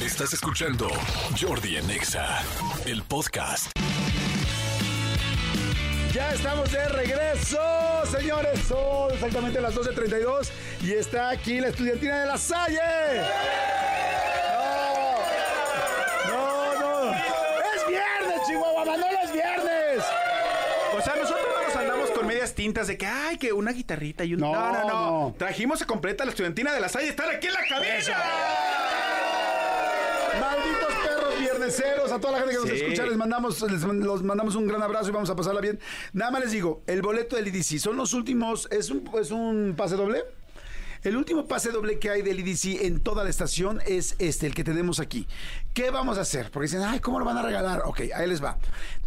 Estás escuchando Jordi en Exa, el podcast. Ya estamos de regreso, señores. Son exactamente las 12.32 y está aquí la estudiantina de la Salle. No, no, no. Es viernes, Chihuahua, Manolo, es viernes. O sea, nosotros no nos andamos con medias tintas de que, ay, que una guitarrita y un... No, No, no, no. no. Trajimos a completa la estudiantina de la Salle. Están aquí en la cabina. Malditos perros vierneseros, a toda la gente que nos Sí. escucha, les mandamos, les los mandamos un gran abrazo y vamos a pasarla bien. Nada más les digo, el boleto del IDC son los últimos, es un, es un pase doble. El último pase doble que hay del IDC en toda la estación es este, el que tenemos aquí. ¿Qué vamos a hacer? Porque dicen, ay, ¿cómo lo van a regalar? Ok, ahí les va.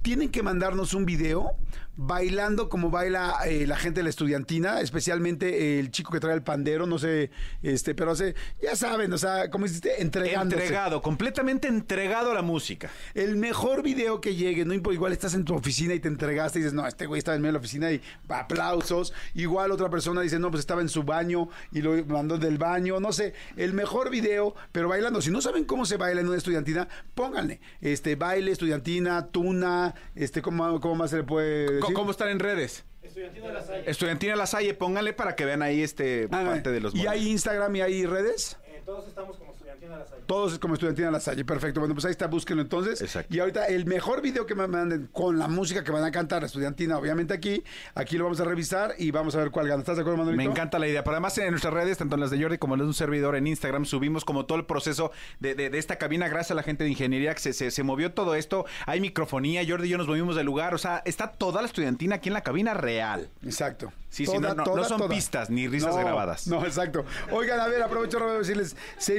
Tienen que mandarnos un video bailando como baila eh, la gente de la estudiantina, especialmente el chico que trae el pandero, no sé, este, pero hace, ya saben, o sea, como hiciste, entregándose. Entregado, completamente entregado a la música. El mejor video que llegue, no importa, igual estás en tu oficina y te entregaste y dices, no, este güey estaba en medio de la oficina y aplausos. Igual otra persona dice, no, pues estaba en su baño y lo mandó del baño, no sé, el mejor video, pero bailando. Si no saben cómo se baila en una estudiantina, pónganle, este, baile, estudiantina, tuna, este, ¿cómo, cómo más se le puede decir? ¿Cómo están en redes? Estudiantina La Salle. Estudiantina La Salle, pónganle para que vean ahí este Ah, parte de los ¿Y hay. Instagram y hay redes? todos estamos como estudiantina de la Salle. Todos es como estudiantina La Salle, perfecto. Bueno, pues ahí está, búsquenlo entonces. Exacto. Y ahorita el mejor video que me manden con la música que van a cantar, estudiantina, obviamente aquí, aquí lo vamos a revisar y vamos a ver cuál gana. ¿Estás de acuerdo, Manolito? Me encanta la idea. Pero además en nuestras redes, tanto en las de Jordi como en las de un servidor en Instagram, subimos como todo el proceso de, de- de esta cabina gracias a la gente de ingeniería que se, se- se movió todo esto. Hay microfonía, Jordi y yo nos movimos del lugar. O sea, está toda la estudiantina aquí en la cabina real. Exacto. Sí, sí, no, no, no son pistas ni risas No, grabadas. No, exacto. Oigan, a ver, aprovecho para decirles, ¿se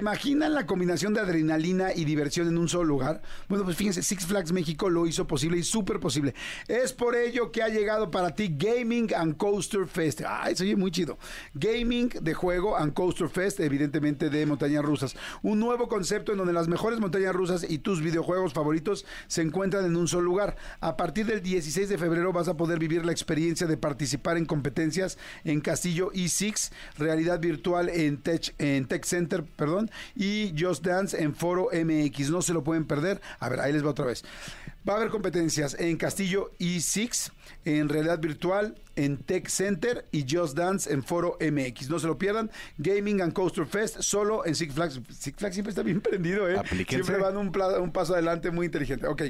la combinación de adrenalina y diversión en un solo lugar? Bueno, pues fíjense, Six Flags México lo hizo posible y súper posible. Es por ello que ha llegado para ti Gaming and Coaster Fest. Ay, se oye muy chido. Gaming de juego and Coaster Fest, evidentemente de montañas rusas. Un nuevo concepto en donde las mejores montañas rusas y tus videojuegos favoritos se encuentran en un solo lugar. A partir del 16 de febrero vas a poder vivir la experiencia de participar en competencias en Castillo E6, realidad virtual en Tech Center, perdón, y Just Dance en Foro MX. No se lo pueden perder. A ver, ahí les va otra vez. Va a haber competencias en Castillo E6, en realidad virtual, en Tech Center y Just Dance en Foro MX. No se lo pierdan. Gaming and Coaster Fest solo en Six Flags. Six Flags siempre está bien prendido, ¿eh? Aplíquense. Siempre van un, paso adelante muy inteligente. Ok.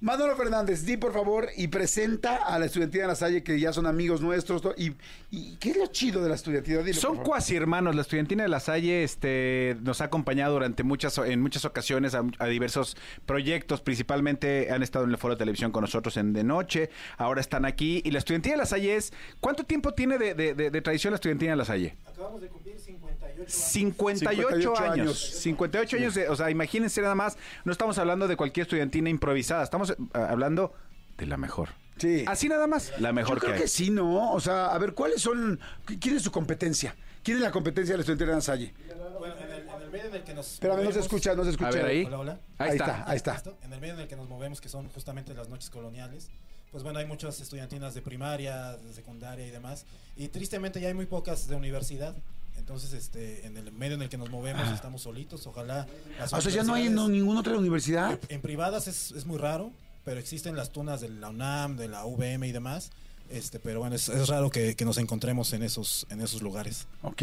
Manolo Fernández, di por favor y presenta a la estudiantina de la Salle que ya son amigos nuestros. Y, y ¿qué es lo chido de la estudiantina? Dilo, Son cuasi hermanos. La estudiantina de la Salle este, nos ha acompañado durante muchas, en muchas ocasiones a, a diversos proyectos. Principalmente han estado en el foro de televisión con nosotros en de noche. Ahora están aquí. Y la estudiantina de la Salle es. ¿Cuánto tiempo tiene de, de- de- de tradición la estudiantina de la Salle? Acabamos de cumplir 58 años. 58, 58 años. años. 58 años. de- o sea, imagínense nada más. No estamos hablando de cualquier estudiantina improvisada. Estamos eh, hablando de la mejor. Sí. Así nada más. La mejor Yo creo que que, sí, ¿no? O sea, a ver, ¿cuáles son. ¿Quién es su competencia? ¿Quién es la competencia de la estudiantina de la Salle? Bueno, en el, en el medio en el que nos Espérame, no se escucha, no se escucha. A ver ahí. Hola, hola. Ahí, Ahí está. está. Ahí está. En el medio en el que nos movemos, que son justamente las noches coloniales, pues bueno, hay muchas estudiantinas de primaria, de secundaria y demás, y tristemente ya hay muy pocas de universidad. Entonces, este, en el medio en el que nos movemos estamos solitos. Ojalá. las Ah, O sea, ya no hay no, ninguna otra universidad. En, en privadas es, es muy raro, pero existen las tunas de la UNAM, de la UVM y demás. Este, pero bueno, es, es raro que, que nos encontremos en esos, en esos lugares. Ok.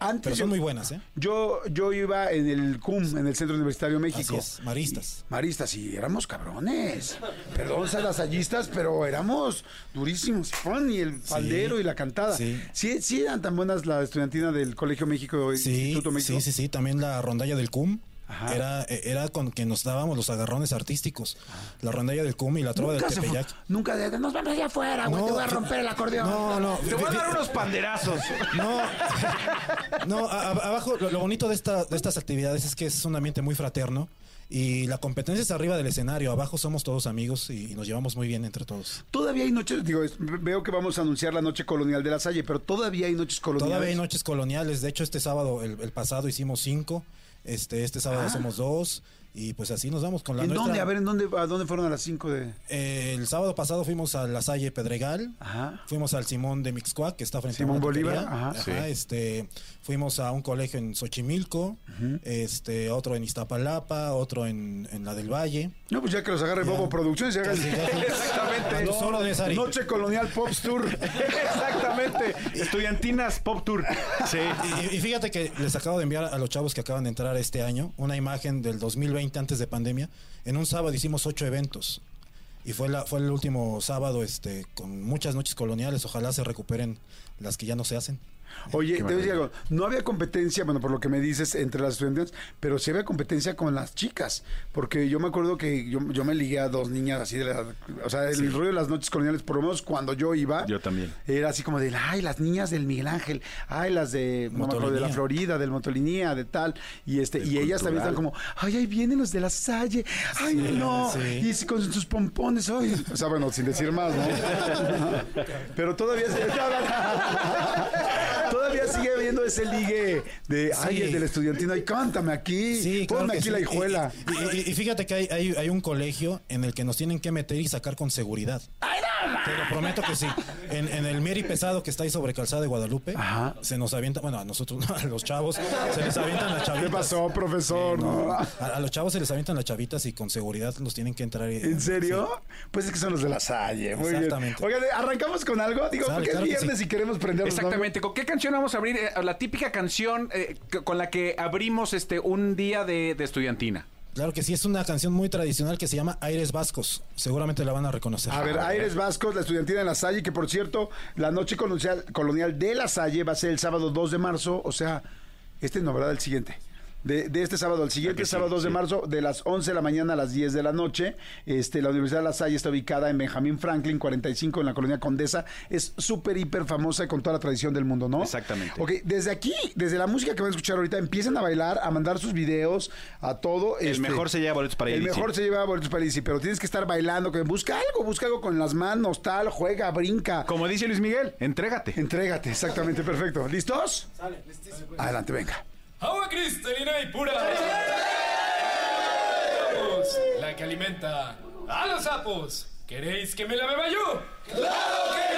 Antes Pero son muy buenas, ¿eh? Yo, yo iba en el CUM, en el Centro Universitario México. Así es, maristas. Maristas, sí, éramos cabrones. Perdón, salasallistas, pero éramos durísimos. Y el pandero y la cantada. Sí. sí. Sí, eran tan buenas la estudiantina del Colegio México y Sí, Instituto México. sí, sí, sí, también la rondalla del CUM. Ajá. Era, eh, era con que nos dábamos los agarrones artísticos. La rondalla del CUM y la trova del Tepeyac. nunca de, nos vamos allá afuera, güey, No, te voy a romper el acordeón. No, no. Te voy a dar unos panderazos. No, no a- a- abajo lo, lo bonito de, esta, de estas actividades es que es un ambiente muy fraterno y la competencia es arriba del escenario, abajo somos todos amigos y, y nos llevamos muy bien entre todos. Todavía hay noches, digo, es- veo que vamos a anunciar la noche colonial de la Salle, pero todavía hay noches coloniales. Todavía hay noches coloniales, de hecho este sábado, el, el pasado hicimos cinco, Este, este sábado Ah. hacemos dos. Y pues así nos vamos con la ¿En nuestra. dónde? A ver, ¿en dónde, ¿a dónde fueron a las 5 de...? Eh, el sábado pasado fuimos a La Salle Pedregal. Ajá. Fuimos al Simón de Mixcoac, que está frente Simón a una Bolívar, ajá. Sí. este, fuimos a un colegio en Xochimilco, este, otro en Iztapalapa, otro en, en la del Valle. No, pues ya que los agarre Bobo Producciones. Casi. Exactamente. Tus órdenes, Ari. Noche Colonial Pops Tour. Exactamente. Estudiantinas Pop Tour. Sí. Y, y fíjate que les acabo de enviar a los chavos que acaban de entrar este año una imagen del 2020 antes de pandemia. En un sábado hicimos ocho eventos. Y fue, la, fue el último sábado este, con muchas noches coloniales. Ojalá se recuperen las que ya no se hacen. Oye, te voy a decir algo. No había competencia, bueno, por lo que me dices, entre las estudiantes, pero sí había competencia con las chicas. Porque yo me acuerdo que yo, yo me ligué a dos niñas así de la. O sea, el rollo de las noches coloniales, por lo menos cuando yo iba. Yo también. Era así como de, ay, las niñas del Miguel Ángel, ay, las de, no me acuerdo, de la. Florida, del Motolinía, de tal. Y este y ellas también están como, ay, ahí vienen los de la Salle, ay, no. sí. Y sí, con sus pompones, ay. O sea, bueno, sin decir más, ¿no? Pero todavía se. Ese ligue de, ay, Sí. el del estudiantino, ay, cántame aquí, Sí, ponme aquí sí. la hijuela. Y, y- y fíjate que hay, hay- hay un colegio en el que nos tienen que meter y sacar con seguridad. Te lo prometo que sí. En, en el Mieri Pesado que está ahí sobre Calzada de Guadalupe, Ajá. se nos avienta, bueno, a nosotros, no, a los chavos, se les avientan las chavitas. ¿Qué pasó, profesor? No. A, a los chavos se les avientan las chavitas y con seguridad los tienen que entrar. y- ¿En serio? Pues es que son los de la Salle. Muy bien. Exactamente. Oigan, ¿arrancamos con algo? Digo, Sale, porque claro es que viernes sí. y queremos prender Exactamente. ¿Con qué canción vamos a abrir? Eh, la típica canción eh, con la que abrimos este un día de, de estudiantina. Claro que sí, es una canción muy tradicional que se llama Aires Vascos. Seguramente la van a reconocer. A ver, Aires Vascos, la estudiantina de La Salle, que por cierto, la noche colonial, de La Salle va a ser el sábado 2 de marzo, o sea, este no, ¿verdad? El siguiente. De, de este sábado al siguiente, sí, sábado 2 de marzo, de las 11 de la mañana a las 10 de la noche. Este, la Universidad de La Salle está ubicada en Benjamín Franklin, 45, en la colonia Condesa. Es súper, hiper famosa y con toda la tradición del mundo, ¿no? Exactamente. Ok, desde aquí, desde la música que van a escuchar ahorita, empiezan a bailar, a mandar sus videos, a todo. El este, mejor se lleva boletos para El mejor se lleva boletos para Illici, pero tienes que estar bailando, que busca algo, busca algo con las manos, tal, juega, brinca. Como dice Luis Miguel, entrégate. Entrégate, exactamente, perfecto. ¿Listos? Adelante, venga. Agua cristalina y pura. La que alimenta a los sapos. ¿Queréis que me la beba yo? ¡Claro que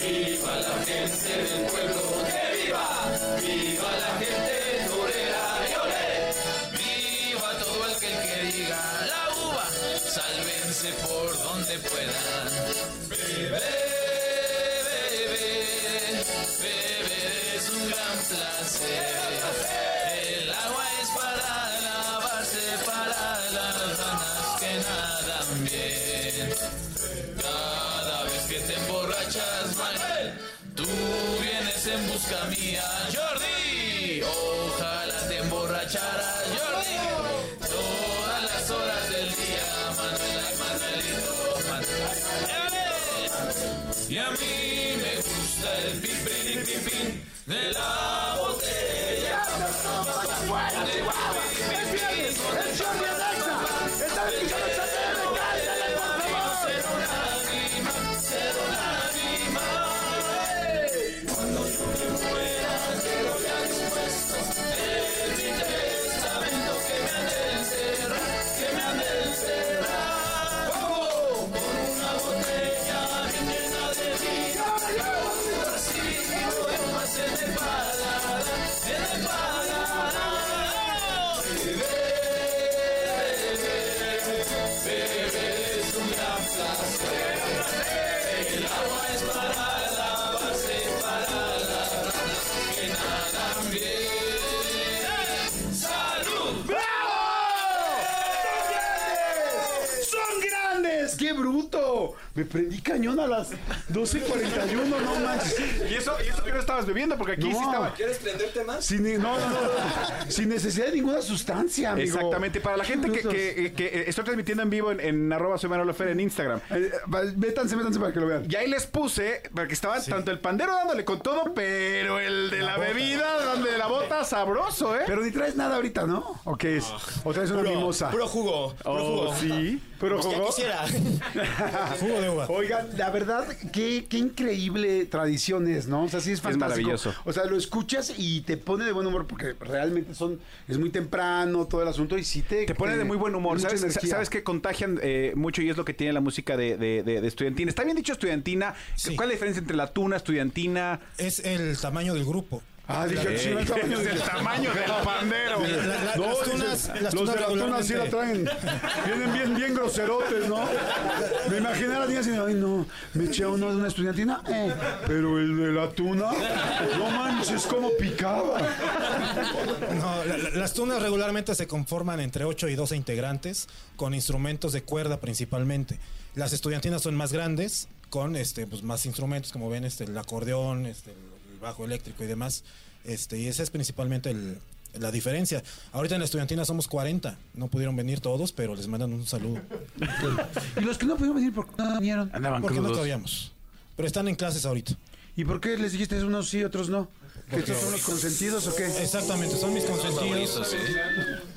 ¡Viva la gente del pueblo! ¡Que viva! ¡Viva la gente puedan! ¡Bebe, bebe! Beber es un gran placer. El agua es para lavarse, para las ranas que nadan bien. Cada vez que te emborrachas, Manuel, tú vienes en busca mía. Y a mí me gusta el pipín pipín de la botella. Me prendí cañón a las 12.41, no manches. Y eso, y eso que no estabas bebiendo, porque aquí No. sí estaba. ¿Quieres prenderte más? Sin, no, no, no, sin necesidad de ninguna sustancia, amigo. Exactamente. Para la gente que, que- que, eh, estoy transmitiendo en vivo en, en arroba soy Manolo Fer en Instagram. Eh, métanse, métanse para que lo vean. Y ahí les puse, porque estaban tanto el pandero dándole con todo, pero el de la, bebida, dándole la bota, sabroso, ¿eh? Pero ni traes nada ahorita, ¿no? ¿O qué es? ¿O traes una mimosa? Puro jugo. Puro Oh, jugo. sí. Pero Pues ya jugó. quisiera. Jugo de uva. Oigan, la verdad, qué, qué increíble tradición es, ¿no? O sea, sí es fantástico. maravilloso. O sea, lo escuchas y te pone de buen humor porque realmente son es muy temprano todo el asunto y sí te... Te pone de muy buen humor. ¿Sabes, energía. sabes que contagian eh, mucho y es lo que tiene la música de, de- de- de estudiantina. ¿Está bien dicho estudiantina? Sí. ¿Cuál es la diferencia entre la tuna, estudiantina? Es el tamaño del grupo. Ah, dije, sí, el tamaño Es de- el tamaño del pandero. La- la- No, las dice, tunas, las los tunas de la tuna sí la traen. Vienen bien, bien groserotes, ¿no? Me imaginé a las niñas y ay no, me eché uno de una estudiantina, eh, pero el de la tuna, no manches, cómo picaba. No, la- la- las tunas regularmente se conforman entre 8 y 12 integrantes, con instrumentos de cuerda principalmente. Las estudiantinas son más grandes, con este, pues, más instrumentos, como ven, este, el acordeón, este, el bajo eléctrico y demás. Este, y esa es principalmente el- la diferencia. Ahorita en la estudiantina somos 40. No pudieron venir todos, pero les mandan un saludo. Y los que no pudieron venir, ¿por qué no vinieron? Andaban Porque no cabíamos. Pero están en clases ahorita. ¿Y por qué les dijiste unos sí, otros no? ¿Que estos son los consentidos o qué? Exactamente, son mis consentidos.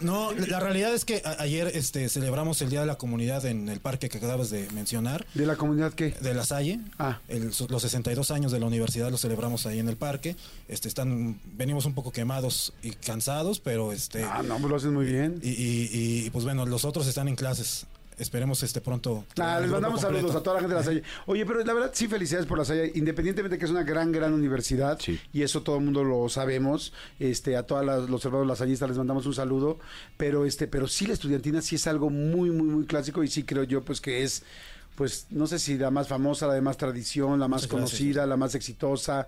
No, la realidad es que ayer este, celebramos el Día de la Comunidad en el parque que acabas de mencionar, ¿De la comunidad qué? de La Salle. Ah. El- los 62 años de la universidad los celebramos ahí en el parque. Este, están, venimos un poco quemados y cansados, pero este, Ah, no, pues lo hacen muy bien. y, y- y, pues bueno, los otros están en clases. Esperemos este pronto. Ah, el les mandamos completo. saludos a toda la gente de la Salle. Oye, pero la verdad sí felicidades por la Salle, independientemente de que es una gran, gran universidad, Sí. y eso todo el mundo lo sabemos, este, a todos los hermanos lasallistas les mandamos un saludo, pero este, pero sí la estudiantina sí es algo muy, muy, muy clásico y sí creo yo pues que es, pues no sé si la más famosa, la de más tradición, la más Muchas gracias. conocida, la más exitosa.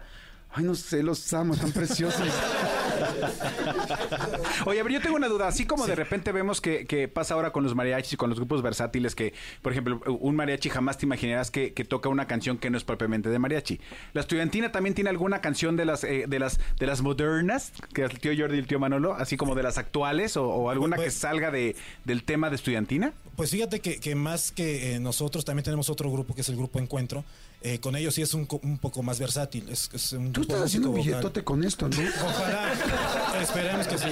Ay, no sé, los amo, están preciosos. Oye, pero yo tengo una duda. Así como de repente vemos que, que pasa ahora con los mariachis y con los grupos versátiles, que, por ejemplo, un mariachi jamás te imaginarás que, que toca una canción que no es propiamente de mariachi. La estudiantina también tiene alguna canción de las eh, de las de las modernas, que el tío Jordi y el tío Manolo, así como de las actuales, o, o alguna que Pues- salga de, del tema de estudiantina. Pues fíjate que, que más que eh, nosotros también tenemos otro grupo que es el grupo Encuentro. Eh, con ellos sí es un, un poco más versátil. Es, es un Tú estás haciendo un billetote con esto, ¿no? Ojalá. Esperemos que sí.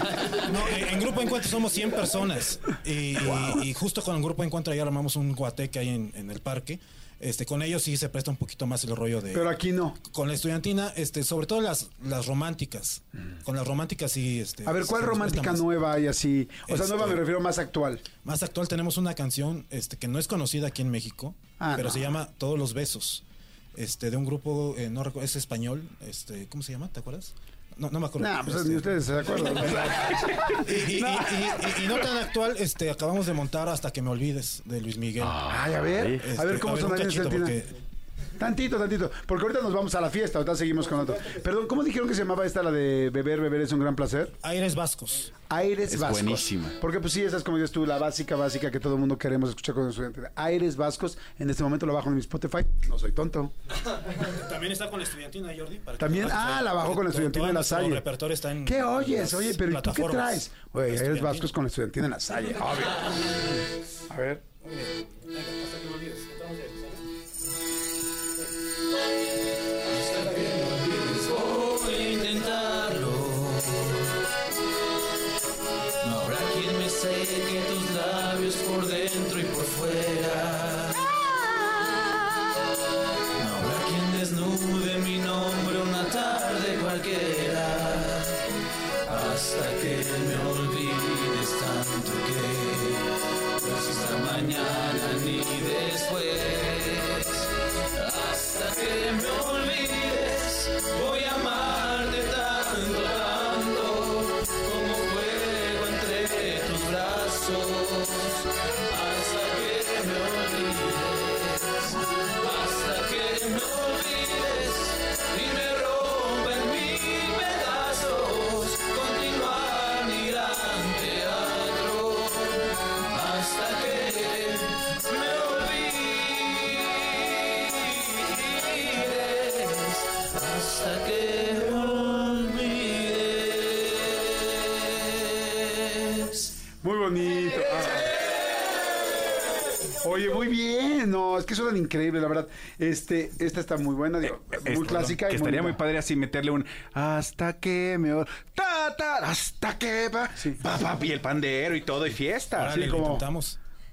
No, en, Grupo Encuentro somos 100 personas. Y, y- y justo con el Grupo Encuentro ya armamos un guateque ahí en, en el parque. Este, con ellos sí se presta un poquito más el rollo de... Pero aquí no. con la estudiantina, este, sobre todo las, las románticas. Con las románticas sí... Este, A ver, ¿cuál romántica nueva hay así? O sea, Este- nueva me refiero más actual. Más actual tenemos una canción este, que no es conocida aquí en México, Ah, pero no. se llama Todos los besos. Este, de un grupo, eh, no recuerdo, es español, este, ¿cómo se llama? ¿Te acuerdas? No, no me acuerdo. Nah, pues Este, ni ustedes se acuerdan. y, y- y- y- y no tan actual, este, acabamos de montar Hasta que me olvides de Luis Miguel. Ay, a ver, Este, a ver cómo un son cachito, porque Tantito, tantito. Porque ahorita nos vamos a la fiesta, ahorita seguimos con otro. Perdón, ¿cómo dijeron que se llamaba esta, la de beber, beber es un gran placer? Aires Vascos. Aires Es Vascos. buenísima. Porque pues sí, esa es como dices tú, la básica, básica que todo el mundo queremos escuchar con el estudiante. Aires Vascos, en este momento lo bajo en mi Spotify. No soy tonto. También está con la estudiantina, Jordi. para que También, ah, la bajó con la estudiantina en la Salle. repertorio está en ¿Qué oyes? Oye, pero ¿y tú qué traes? Oye, Aires. Vascos con la estudiantina en la Salle, obvio. A ver. Voy Hasta que me olvides tanto que no es mañana ni después. Oye, muy bien. No, es que suenan increíbles, la verdad. Este, esta está muy buena, digo, muy Este, clásica. Que y estaría muy padre así meterle un hasta que me ta ta hasta que va Sí. pa, pa, y el pandero y todo y fiesta. Órale, sí, lo como-.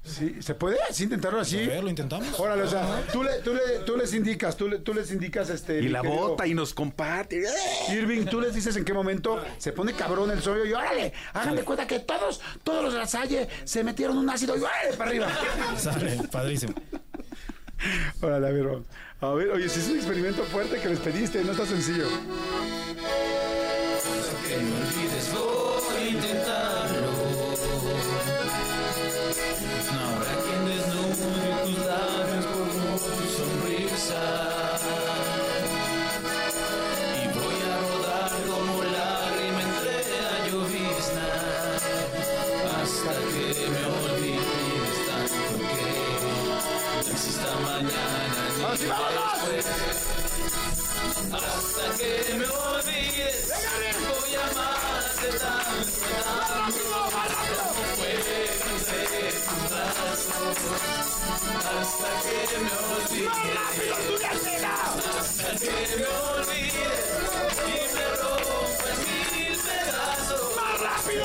Sí, ¿se puede así intentarlo así? A ver, lo intentamos. Órale, o sea, tú, le- tú, le- tú les indicas, tú, le- tú les indicas este. y la querido bota y nos comparte. Irving, tú les dices en qué momento se pone cabrón el sollo y órale, háganle cuenta que todos, todos los de la Salle se metieron un ácido y órale para arriba. Sale, padrísimo. Órale, a ver, vamos. a ver, oye, si es un experimento fuerte que les pediste, no está sencillo. que rápido,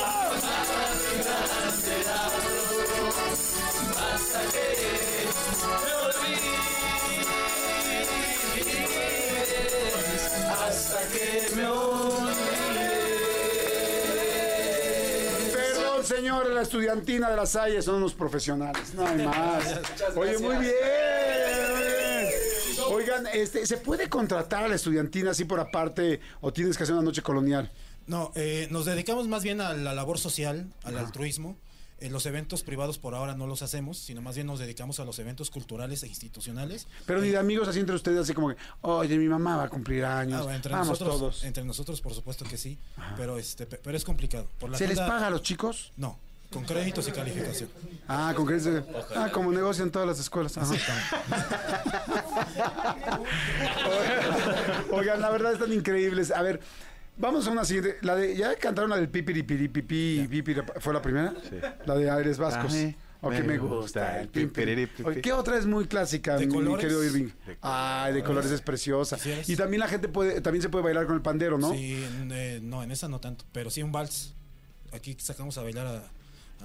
hasta que me olvides, hasta que me olvides. Perdón, señor, la estudiantina de la Salle son unos profesionales, no hay más. Oye, muy bien. Oigan, este, ¿se puede contratar a la estudiantina así por aparte o tienes que hacer una noche colonial? No, eh, nos dedicamos más bien a la labor social, al altruismo. En los eventos privados por ahora no los hacemos, sino más bien nos dedicamos a los eventos culturales e institucionales. Pero ni de amigos así entre ustedes, así como que, oye, mi mamá va a cumplir años. Ah, bueno, entre Vamos nosotros, todos. entre nosotros por supuesto que sí, pero este, pe- pero es complicado. Por la ¿Se les paga a los chicos? No, con créditos y calificación. Ah, con se- Ah, como negocian todas las escuelas. Ajá. Oigan, la verdad están increíbles. A ver, vamos a una siguiente. La de, ¿ya cantaron la del pipiri pipí pipiri? ¿Fue la primera? Sí. La de Aires Vascos. Ok, me me gusta gusta. el el pipiri. pipiripipí. Oye, ¿Qué otra es muy clásica, ¿De mi colores? querido Irving? Ay, de colores es preciosa. Así es. Y también la gente puede, también se puede bailar con el pandero, ¿no? Sí, en, eh, no, en esa no tanto, pero sí un vals. Aquí sacamos a bailar a,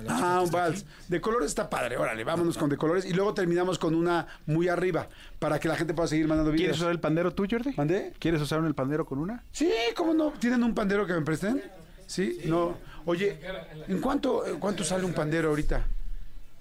Ah, un vals. De colores está padre, órale, vámonos con de colores. Y luego terminamos con una muy arriba, para que la gente pueda seguir mandando ¿Quieres videos. usar el pandero tú, Jordi? ¿Mandé? ¿Quieres usar el pandero con una? Sí, ¿cómo no? ¿Tienen un pandero que me presten? Sí, no. Oye, ¿en cuánto, en cuánto sale un pandero ahorita?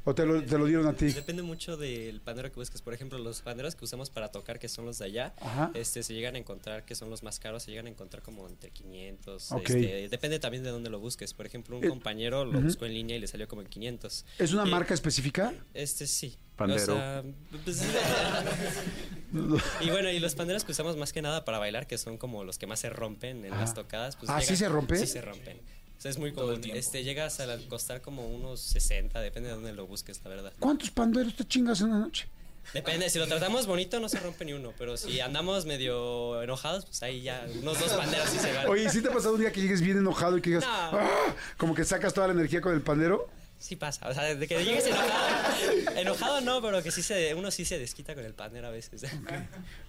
¿O te lo, te lo dieron a ti? Depende mucho del pandero que busques. Por ejemplo, los panderos que usamos para tocar, que son los de allá, Ajá. este, se llegan a encontrar, que son los más caros, se llegan a encontrar como entre 500. Ok. este, depende también de dónde lo busques. Por ejemplo, un Eh, compañero lo buscó en línea y le salió como en 500. ¿Es una Y- marca específica? Este sí. Pandero. O sea, pues, y bueno, y los panderos que usamos más que nada para bailar, que son como los que más se rompen en las tocadas. Pues Ah, ¿sí se rompen? Sí se rompen. O sea, es muy común. Este, llegas a costar como unos 60, depende de dónde lo busques, la verdad. ¿Cuántos panderos te chingas en una noche? Depende, si lo tratamos bonito no se rompe ni uno, pero si andamos medio enojados, pues ahí ya unos dos panderos sí se van. Oye, ¿y ¿sí te ha pasado un día que llegues bien enojado y que digas, No. "Ah", como que sacas toda la energía con el pandero? Sí pasa, o sea, de que llegues enojado. Enojado no, pero que sí se, uno sí se desquita con el pandero a veces.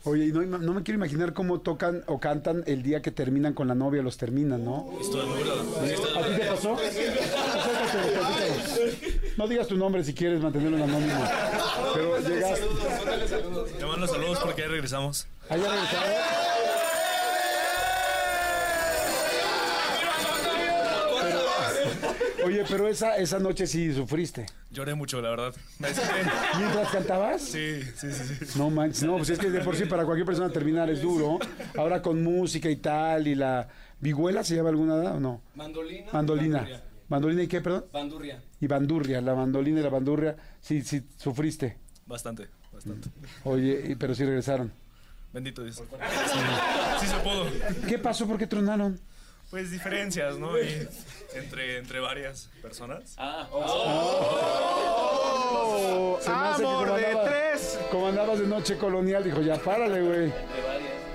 Oye, y no, no me quiero imaginar cómo tocan o cantan el día que terminan con la novia, los terminan, ¿no? ¿A ti te pasó? No digas tu nombre si quieres mantenerlo en anónimo. Pero llegaste. Te mando saludos porque ya regresamos. ¿Allá regresaron? Pero- Oye, pero esa, esa noche sí sufriste. Lloré mucho, la verdad. Me. ¿Mientras cantabas? Sí, sí, sí, sí. No manches, no, pues es que de por sí para cualquier persona terminar es duro. Ahora con música y tal, y la vihuela se llama alguna edad o no? Mandolina. Mandolina. bandurria. ¿Mandolina y qué, perdón? Bandurria. Y bandurria, la mandolina y la bandurria, sí, sí, sufriste. Bastante, bastante. Oye, y- pero sí regresaron. Bendito Dios. Sí, sí se pudo. ¿Qué pasó? ¿Por qué tronaron? Pues diferencias, ¿no? Y entre, entre varias personas. Ah, Oh, hace que ¡Amor como de andabas- tres! Como andabas de noche colonial, dijo, ya párale, güey.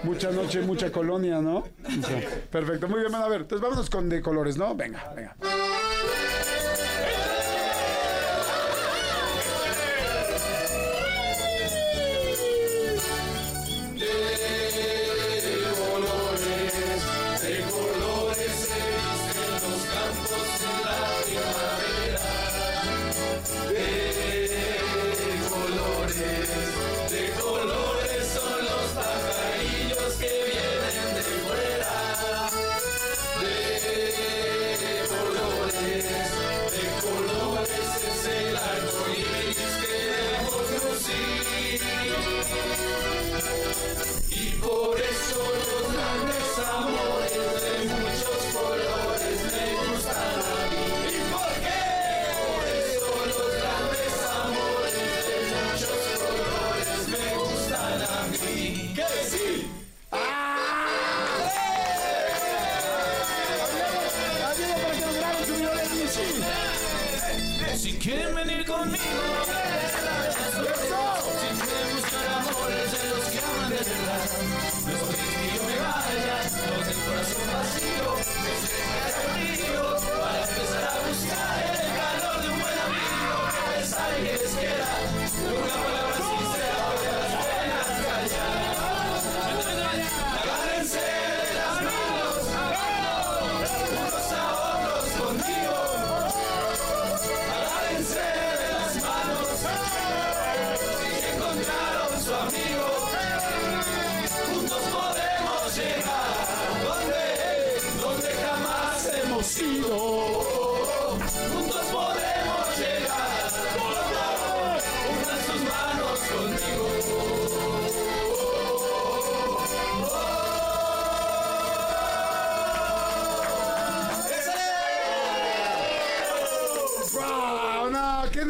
Mucha noche, mucha colonia, ¿no? O sea, perfecto, muy bien, bueno, a ver, entonces vámonos con de colores, ¿no? Venga, venga. Venir conmigo. Siempre buscar amores de los que aman de verdad. No es que yo me vaya, no del corazón vacío.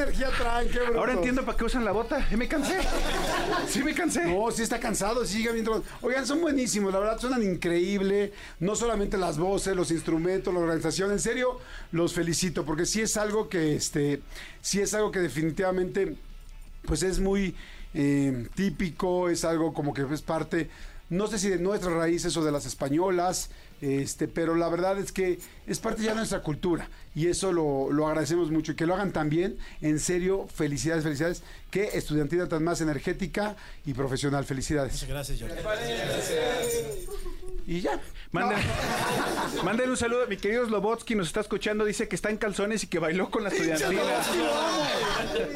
Energía traen, qué. Ahora entiendo para qué usan la bota. Eh, me cansé. Sí me cansé. No, sí está cansado, sigue viendo. Oigan, son buenísimos, la verdad, suenan increíble. No solamente las voces, los instrumentos, la organización. En serio, los felicito, porque sí es algo que, este, sí es algo que definitivamente, pues es muy eh, típico, es algo como que es parte, no sé si de nuestras raíces o de las españolas, este, pero la verdad es que es parte ya de nuestra cultura y eso lo, lo agradecemos mucho y que lo hagan también, en serio, felicidades, felicidades, que estudiantina tan más energética y profesional, felicidades. Muchas gracias, Jordi. Y ya. Manden, manden un saludo a mi querido Slobotsky, nos está escuchando, dice que está en calzones y que bailó con la estudiantina.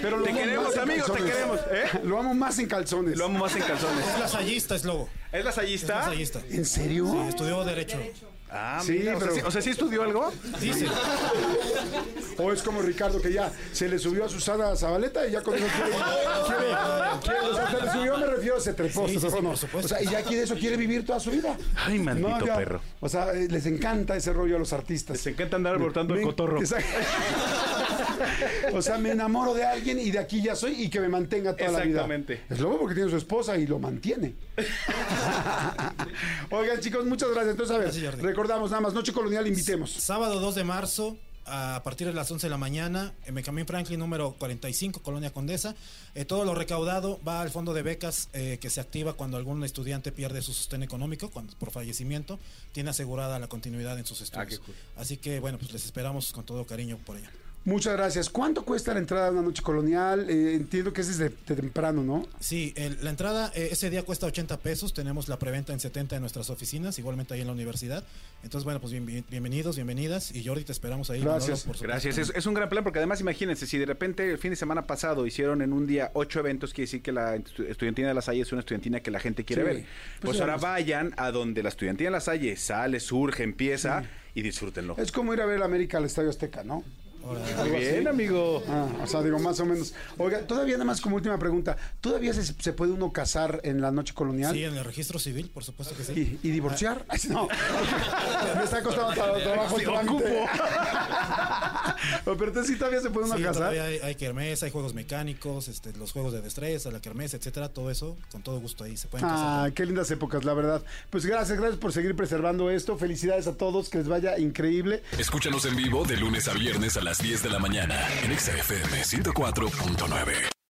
Pero lo Te amo queremos, más en amigos, te calzones. queremos, ¿eh? Lo amo más en calzones. Lo amo más en calzones. Es lasallista, es lobo. ¿Es Es lasallista? lasallista. ¿En serio? Sí, estudió Derecho. Ah, Sí, mira, o, pero- sea, sí, o sea, ¿sí estudió algo? Dice. O es como Ricardo que ya se le subió a Susana Zabaleta y ya con eso quiere, quiere- quiere- o sea, se le subió, me refiero, se trepó, Sí, se sí, trepó, sí, no. O sea, y ya quiere eso, quiere vivir toda su vida. Ay, maldito ya. perro. O sea, eh, les encanta ese rollo a los artistas. Les encanta andar abortando el cotorro. Exacto. o sea, me enamoro de alguien y de aquí ya soy y que me mantenga toda la vida. Exactamente. Es lobo porque tiene su esposa y lo mantiene. Oigan, chicos, muchas gracias. Entonces, a ver. Recordamos nada más, Noche Colonial, invitemos. Sábado 2 de marzo, a partir de las 11 de la mañana, en Benjamín Franklin, número 45, Colonia Condesa. Eh, todo lo recaudado va al fondo de becas eh, que se activa cuando algún estudiante pierde su sostén económico, cuando por fallecimiento, tiene asegurada la continuidad en sus estudios. Así que, bueno, pues les esperamos con todo cariño por allá. Muchas gracias. ¿Cuánto cuesta la entrada a una noche colonial? Eh, entiendo que es desde de temprano, ¿no? Sí, el- la entrada eh, ese día cuesta 80 pesos. Tenemos la preventa en 70 en nuestras oficinas, igualmente ahí en la universidad. Entonces, bueno, pues bien- bien- bienvenidos, bienvenidas. Y Jordi, te esperamos ahí. Gracias. Manolo, por. Gracias, es, es un gran plan porque además imagínense, si de repente el fin de semana pasado hicieron en un día ocho eventos, quiere decir que la estu- estudiantina de la Salle es una estudiantina que la gente quiere Sí. ver. Pues Pues, ahora vayan a donde la estudiantina de la Salle sale, surge, empieza y disfrútenlo. Es como ir a ver América al Estadio Azteca, ¿no? Muy bien, amigo. Ah, o sea, digo, más o menos. Oiga, todavía nada más como última pregunta. ¿Todavía se, se puede uno casar en la noche colonial? Sí, en el registro civil, por supuesto que sí. ¿Y, y divorciar? Ay, no. Me está costando tra- trabajo el Sí, trámite. Pero entonces sí todavía se puede uno Sí, casar. todavía hay, hay kermés, hay juegos mecánicos, este, los juegos de destreza, la kermés, etcétera, todo eso, con todo gusto ahí se pueden Ah, casar. qué lindas épocas, la verdad. Pues gracias, gracias por seguir preservando esto. Felicidades a todos, que les vaya increíble. Escúchanos en vivo de lunes a viernes a las 10 de la mañana en Exa FM 104.9.